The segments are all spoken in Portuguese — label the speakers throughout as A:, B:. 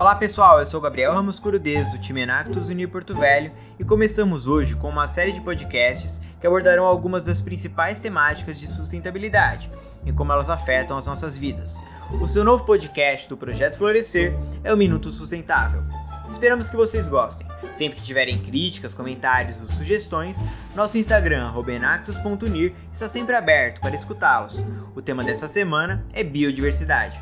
A: Olá pessoal, eu sou Gabriel Ramos Curudez do time Enactus Unir Porto Velho e começamos hoje com uma série de podcasts que abordarão algumas das principais temáticas de sustentabilidade e como elas afetam as nossas vidas. O seu novo podcast do Projeto Florescer é o Minuto Sustentável. Esperamos que vocês gostem. Sempre que tiverem críticas, comentários ou sugestões, nosso Instagram, enactus.unir, está sempre aberto para escutá-los. O tema dessa semana é biodiversidade.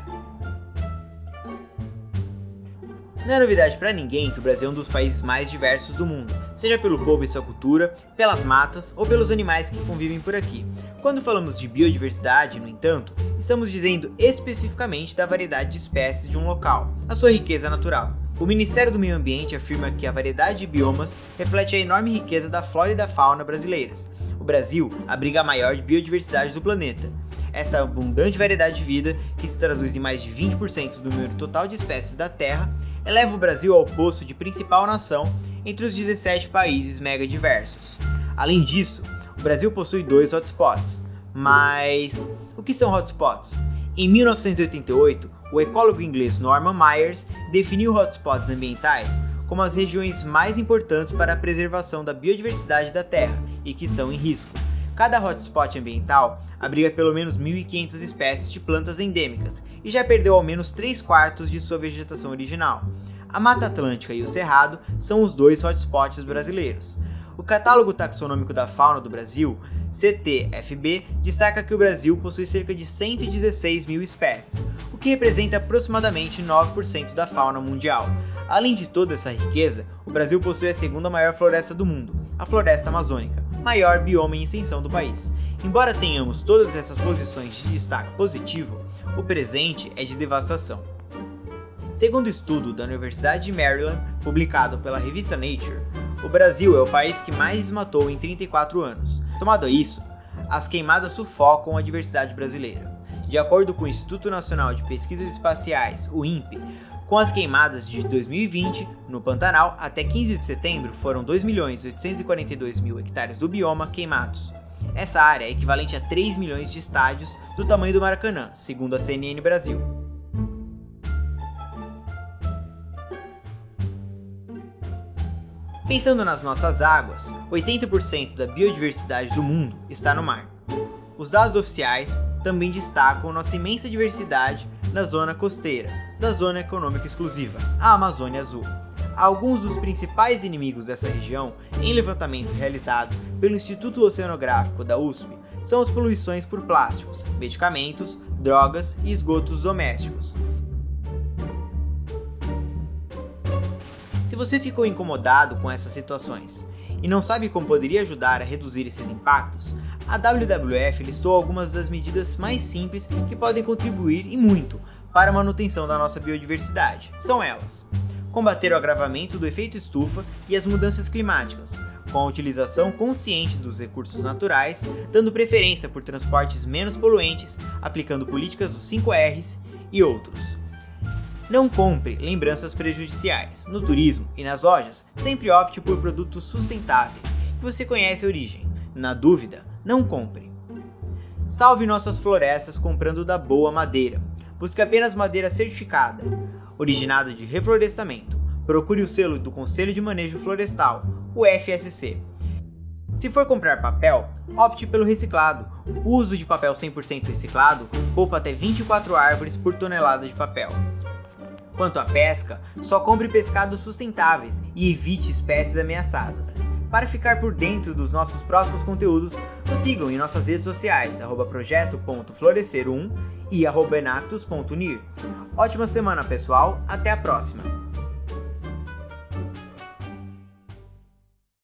A: Não é novidade para ninguém que o Brasil é um dos países mais diversos do mundo, seja pelo povo e sua cultura, pelas matas ou pelos animais que convivem por aqui. Quando falamos de biodiversidade, no entanto, estamos dizendo especificamente da variedade de espécies de um local, a sua riqueza natural. O Ministério do Meio Ambiente afirma que a variedade de biomas reflete a enorme riqueza da flora e da fauna brasileiras. O Brasil abriga a maior biodiversidade do planeta. Essa abundante variedade de vida, que se traduz em mais de 20% do número total de espécies da Terra, eleva o Brasil ao posto de principal nação entre os 17 países megadiversos. Além disso, o Brasil possui dois hotspots. Mas o que são hotspots? Em 1988, o ecólogo inglês Norman Myers definiu hotspots ambientais como as regiões mais importantes para a preservação da biodiversidade da Terra e que estão em risco. Cada hotspot ambiental abriga pelo menos 1.500 espécies de plantas endêmicas e já perdeu ao menos 3 quartos de sua vegetação original. A Mata Atlântica e o Cerrado são os dois hotspots brasileiros. O Catálogo Taxonômico da Fauna do Brasil, CTFB, destaca que o Brasil possui cerca de 116 mil espécies, o que representa aproximadamente 9% da fauna mundial. Além de toda essa riqueza, o Brasil possui a segunda maior floresta do mundo, a Floresta Amazônica maior bioma em extensão do país. Embora tenhamos todas essas posições de destaque positivo, o presente é de devastação. Segundo estudo da Universidade de Maryland, publicado pela revista Nature, o Brasil é o país que mais desmatou em 34 anos. Tomado isso, as queimadas sufocam a diversidade brasileira. De acordo com o Instituto Nacional de Pesquisas Espaciais, o INPE, com as queimadas de 2020, no Pantanal, até 15 de setembro foram 2.842.000 hectares do bioma queimados. Essa área é equivalente a 3 milhões de estádios do tamanho do Maracanã, segundo a CNN Brasil. Pensando nas nossas águas, 80% da biodiversidade do mundo está no mar. Os dados oficiais também destacam nossa imensa diversidade na zona costeira, da Zona Econômica Exclusiva, a Amazônia Azul. Alguns dos principais inimigos dessa região, em levantamento realizado pelo Instituto Oceanográfico da USP, são as poluições por plásticos, medicamentos, drogas e esgotos domésticos. Se você ficou incomodado com essas situações e não sabe como poderia ajudar a reduzir esses impactos, a WWF listou algumas das medidas mais simples que podem contribuir e muito para a manutenção da nossa biodiversidade. São elas: combater o agravamento do efeito estufa e as mudanças climáticas, com a utilização consciente dos recursos naturais, dando preferência por transportes menos poluentes, aplicando políticas dos 5 R's e outros. Não compre lembranças prejudiciais. No turismo e nas lojas, sempre opte por produtos sustentáveis que você conhece a origem. Na dúvida, não compre. Salve nossas florestas comprando da boa madeira. Busque apenas madeira certificada, originada de reflorestamento. Procure o selo do Conselho de Manejo Florestal, o FSC. Se for comprar papel, opte pelo reciclado. O uso de papel 100% reciclado poupa até 24 árvores por tonelada de papel. Quanto à pesca, só compre pescados sustentáveis e evite espécies ameaçadas. Para ficar por dentro dos nossos próximos conteúdos, nos sigam em nossas redes sociais, projeto.florescer1 e enactus.unir. Ótima semana, pessoal. Até a próxima!